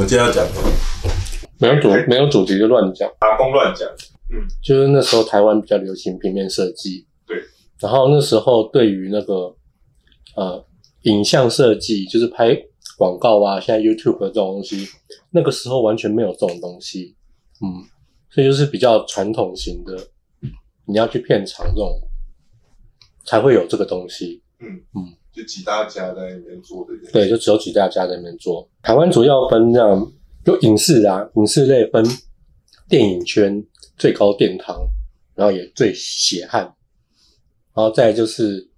们今天要讲什么？没有主没有主题就乱讲。打工乱讲，嗯就是那时候台湾比较流行平面设计，对。然后那时候对于那个呃影像设计，就是拍广告啊，现在 YouTube 这种东西，那个时候完全没有这种东西，嗯，所以就是比较传统型的，你要去片场这种才会有这个东西。就几大家在那边做这件。对，就只有几大家在那边做。台湾主要分这样，就影视啊，影视类分电影圈最高殿堂，然后也最血汗，然后再就是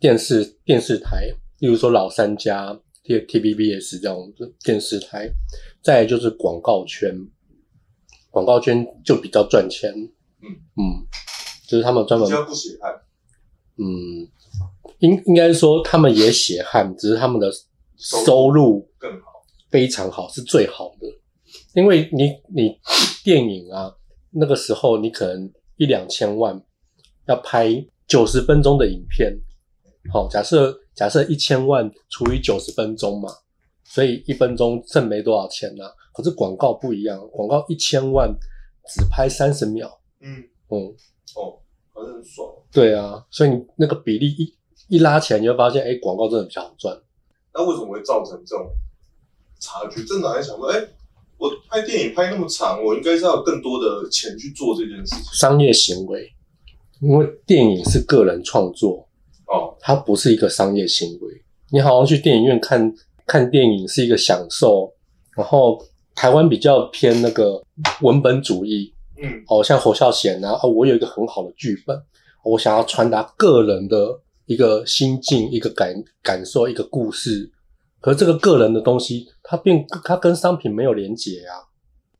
电视电视台，例如说老三家、T T B B S 这样的电视台，再就是广告圈，广告圈就比较赚钱，嗯嗯，就是他们专门比较不血汗，嗯，应应该说他们也血汗，只是他们的收入更好。非常好，是最好的。因为你你电影啊，那个时候你可能一两千万要拍九十分钟的影片，好，假设假设一千万除以九十分钟嘛，所以一分钟挣没多少钱呐、可是广告不一样，广告一千万只拍三十秒，嗯，嗯，哦，好像很爽。对啊，所以你那个比例一一拉起来，你会发现，哎，广告真的比较好赚。那为什么会造成这种差距？真的还想说，哎、我拍电影拍那么长，我应该是要有更多的钱去做这件事情。商业行为，因为电影是个人创作，哦，它不是一个商业行为。你好像去电影院看看电影是一个享受，然后台湾比较偏那个文本主义，嗯，哦，像侯孝贤啊，啊，我有一个很好的剧本，我想要传达个人的一个心境、一个感感受、一个故事。可是这个个人的东西，它并它跟商品没有连结啊，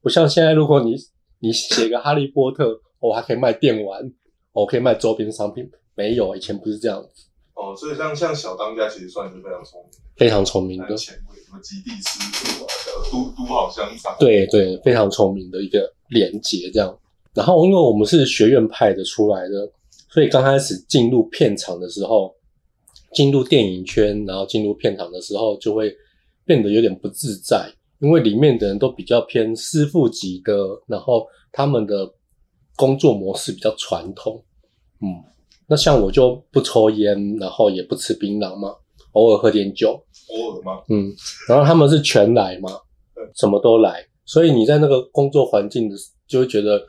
不像现在，如果你你写个哈利波特，我、还可以卖电玩，我可以卖周边商品，没有，以前不是这样子，哦，所以像像小当家其实算是非常聪明，非常聪明的，前卫，什么极地师傅啊，都都好香肠。对对，非常聪明的一个连结这样。然后因为我们是学院派的出来的，所以刚开始进入片场的时候，进入电影圈，然后进入片场的时候，就会变得有点不自在，因为里面的人都比较偏师傅级的，然后他们的工作模式比较传统。嗯，那像我就不抽烟，然后也不吃槟榔嘛，偶尔喝点酒，偶尔吗？嗯，然后他们是全来嘛，什么都来，所以你在那个工作环境的，就会觉得，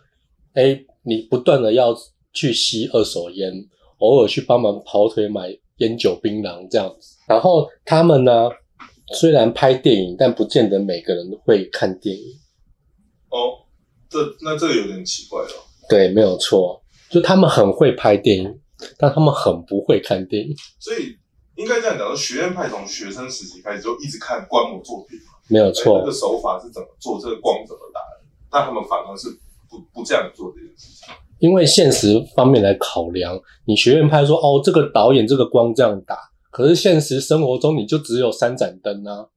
哎，你不断的要去吸二手烟，偶尔去帮忙跑腿买烟酒槟榔这样子。然后他们呢，虽然拍电影，但不见得每个人会看电影。哦，这那这个有点奇怪哦。对，没有错，就他们很会拍电影，但他们很不会看电影，所以应该这样讲，说学院派从学生时期开始就一直看观摩作品嘛，没有错个。手法是怎么做，这个光怎么打的，但他们反而是不不这样做这件事情。因为现实方面来考量，你学院派说哦，这个导演这个光这样打，可是现实生活中你就只有三盏灯啊，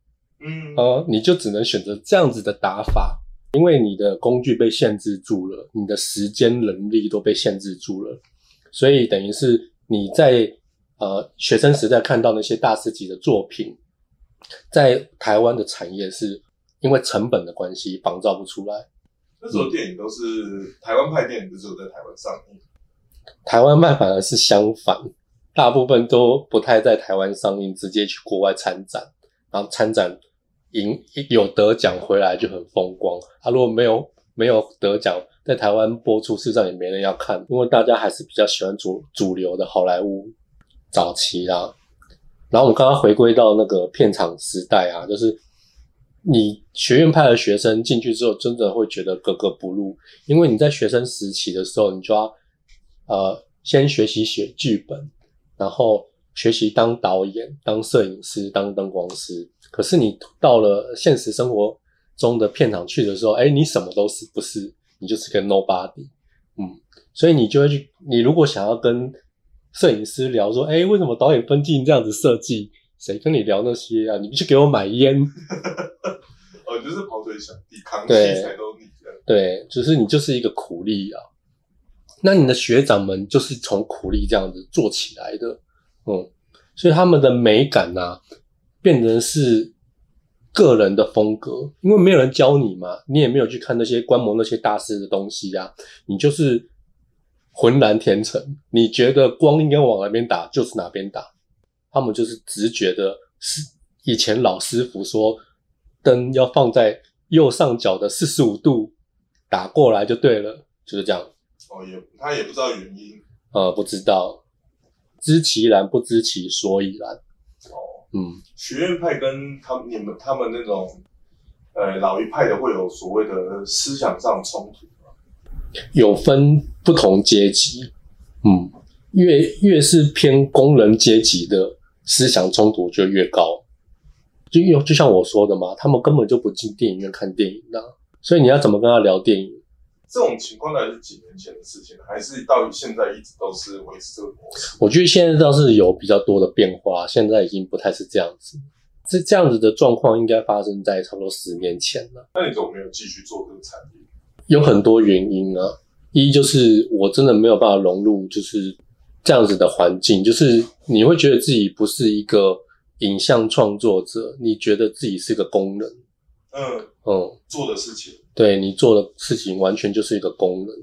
嗯，呃，你就只能选择这样子的打法，因为你的工具被限制住了，你的时间能力都被限制住了，所以等于是你在呃学生时代看到那些大师级的作品，在台湾的产业是因为成本的关系仿造不出来。那时候电影都是台湾派电影，就是有在台湾上映。台湾卖反而是相反，大部分都不太在台湾上映，直接去国外参展，然后参展赢有得奖回来就很风光。啊，如果没有没有得奖，在台湾播出，事实上也没人要看，因为大家还是比较喜欢主主流的好莱坞早期啦。然后我们刚刚回归到那个片场时代啊，就是你学院派的学生进去之后，真的会觉得格格不入，因为你在学生时期的时候，你就要呃先学习写剧本，然后学习当导演、当摄影师、当灯光师。可是你到了现实生活中的片场去的时候，哎，你什么都是不是，你就是个 nobody，嗯，所以你就会去，你如果想要跟摄影师聊说，哎，为什么导演分镜这样子设计？谁跟你聊那些啊？你去给我买烟，哦，就是跑腿小弟，扛器对。对，就是你就是一个苦力啊。那你的学长们就是从苦力这样子做起来的，嗯，所以他们的美感啊，变成是个人的风格，因为没有人教你嘛，你也没有去看那些观摩那些大师的东西啊、你就是浑然天成，你觉得光应该往哪边打就是哪边打，他们就是直觉的，是以前老师傅说灯要放在右上角的四十五度打过来就对了，就是这样。哦，也他也不知道原因。呃，不知道，知其然不知其所以然。哦，嗯，学院派跟他们你们他们那种呃老一派的会有所谓的思想上冲突吗？有分不同阶级，嗯，越越是偏工人阶级的思想冲突就越高。就有就像我说的嘛，他们根本就不进电影院看电影的、所以你要怎么跟他聊电影？这种情况大概是几年前的事情，还是到现在一直都是维持这个模式？我觉得现在倒是有比较多的变化，现在已经不太是这样子。这这样子的状况应该发生在差不多十年前了。那你怎么没有继续做这个产业？有很多原因啊，一就是我真的没有办法融入，就是这样子的环境，就是你会觉得自己不是一个影像创作者，你觉得自己是个工人，嗯，嗯，做的事情，对你做的事情完全就是一个工人，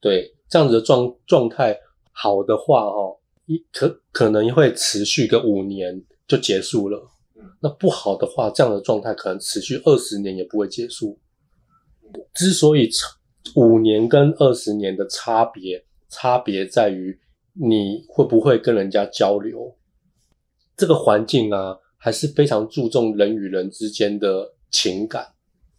对这样子的状状态好的话哦，一可可能会持续个五年就结束了。嗯，那不好的话，这样的状态可能持续二十年也不会结束。之所以差五年跟二十年的差别，差别在于你会不会跟人家交流。这个环境啊，还是非常注重人与人之间的情感。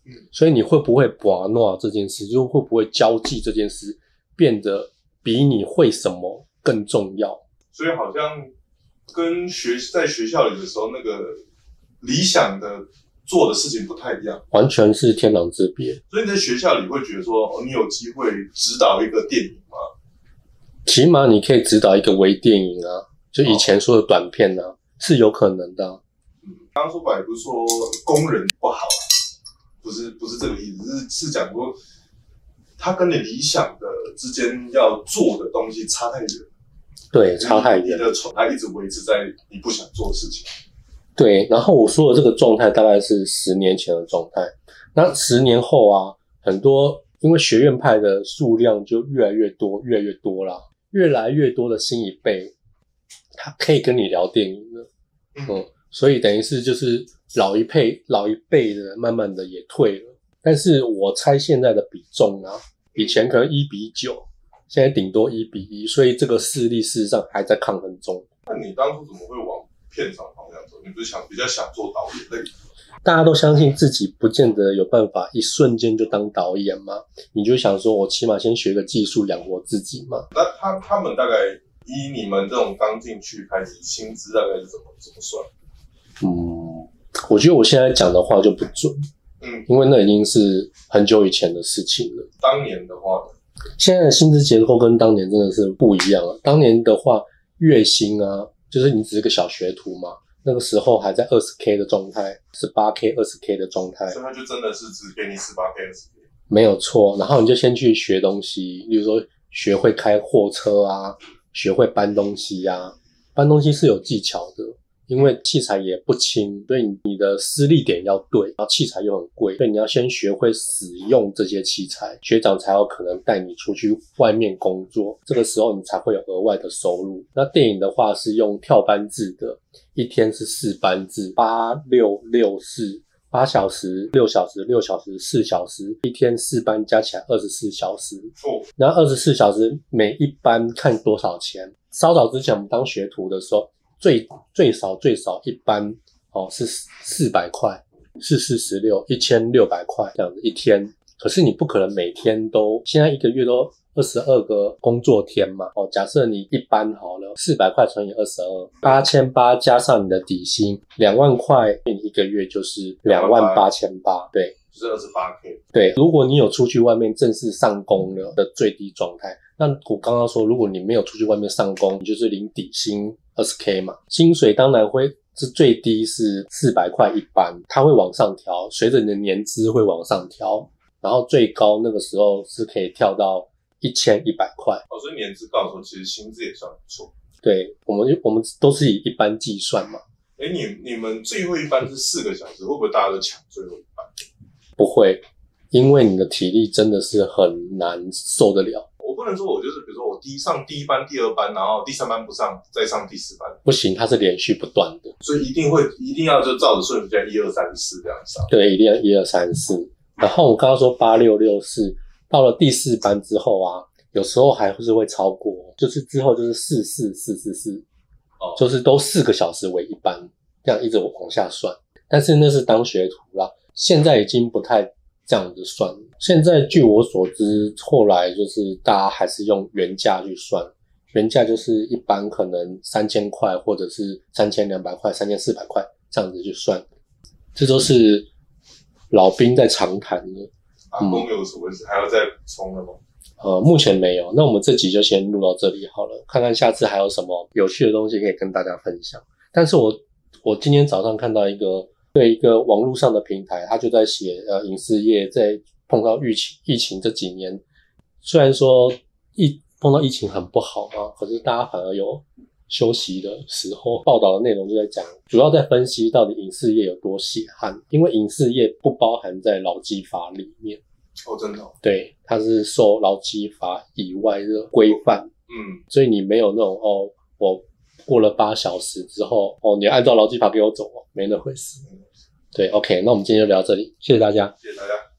嗯，所以你会不会把诺这件事，就会不会交际这件事，变得比你会什么更重要？所以好像跟学在学校里的时候那个理想的做的事情不太一样。完全是天壤之别。所以你在学校里会觉得说，哦，你有机会指导一个电影吗？起码你可以指导一个微电影啊，就以前说的短片啊，是有可能的啊、刚刚说白不是说工人不好啊，不是不是这个意思，是是讲说他跟你理想的之间要做的东西差太远，对，差太远。你的宠爱一直维持在你不想做的事情。对，然后我说的这个状态大概是十年前的状态。那十年后啊，很多因为学院派的数量就越来越多，越来越多啦，越来越多的新一辈，他可以跟你聊电影了。嗯，所以等于是就是老一辈老一辈的慢慢的也退了。但是我猜现在的比重啊，以前可能一比九，现在顶多一比一，所以这个势力事实上还在抗衡中。那你当初怎么会往片场方向走？你不是想比较想做导演？大家都相信自己不见得有办法一瞬间就当导演嘛，你就想说，我起码先学个技术养活自己嘛。那他他们大概以你们这种刚进去开始，薪资大概是怎么怎么算？嗯，我觉得我现在讲的话就不准，嗯，因为那已经是很久以前的事情了。当年的话呢，现在的薪资结构跟当年真的是不一样了。当年的话，月薪啊，就是你只是个小学徒嘛，那个时候还在二十 K 的状态，十八 K、二十 K 的状态，所以他就真的是只给你十八 K 二十 K，。没有错。然后你就先去学东西，比如说学会开货车啊，学会搬东西呀、搬东西是有技巧的。因为器材也不轻，所以你的施力点要对，然后器材又很贵，所以你要先学会使用这些器材，学长才有可能带你出去外面工作，这个时候你才会有额外的收入。那电影的话是用跳班制的，一天是四班制，八六六四。八小时、六小时、六小时、四小时，一天四班加起来二十四小时。哦，那二十四小时每一班看多少钱？稍早之前我们当学徒的时候，最最少最少一班哦是四百块，四四十六一千六百块这样子一天。可是你不可能每天都，现在一个月都二十二个工作天嘛。哦，假设你一班好了，四百块乘以二十二，八千八加上你的底薪两万块，你一个月就是两万八千八。对，就是二十八 K。对，如果你有出去外面正式上工了的最低状态，那我刚刚说，如果你没有出去外面上工，你就是领底薪二十 K 嘛，薪水当然会是最低是四百块一班，它会往上调，随着你的年资会往上调，然后最高那个时候是可以跳到一千一百块。哦，所以年资高的时候，其实薪资也算不错。对，我们我们都是以一般计算嘛，哎，你你们最后一班是四个小时，会不会大家都抢最后一班？不会，因为你的体力真的是很难受得了。我不能说我就是，比如说我第一上第一班、第二班，然后第三班不上，再上第四班，不行，它是连续不断的。所以一定会一定要就照着顺序这样一二三四这样上。对，一定要一二三四。然后我刚刚说八六六四，到了第四班之后啊，有时候还是会超过，就是之后就是四四四四四，哦就是都四个小时为一班，这样一直往下算。但是那是当学徒啦，现在已经不太这样子算了。现在据我所知，后来就是大家还是用原价去算，原价就是一般可能三千块，或者是三千两百块、三千四百块这样子去算，这都是老兵在常谈的。阿公有什么事还要再补充的吗？呃，目前没有。那我们这集就先录到这里好了，看看下次还有什么有趣的东西可以跟大家分享。但是我我今天早上看到一个对一个网络上的平台，他就在写呃影视业在碰到疫情疫情这几年，虽然说疫碰到疫情很不好嘛，可是大家反而有休息的时候。报道的内容就在讲，主要在分析到底影视业有多血汗，因为影视业不包含在劳基法里面。哦，真的、哦，对，它是受劳基法以外的规范，嗯，所以你没有那种哦，我过了八小时之后，哦，你按照劳基法给我走哦，没那回事。对，OK，那我们今天就聊到这里，谢谢大家。谢谢大家。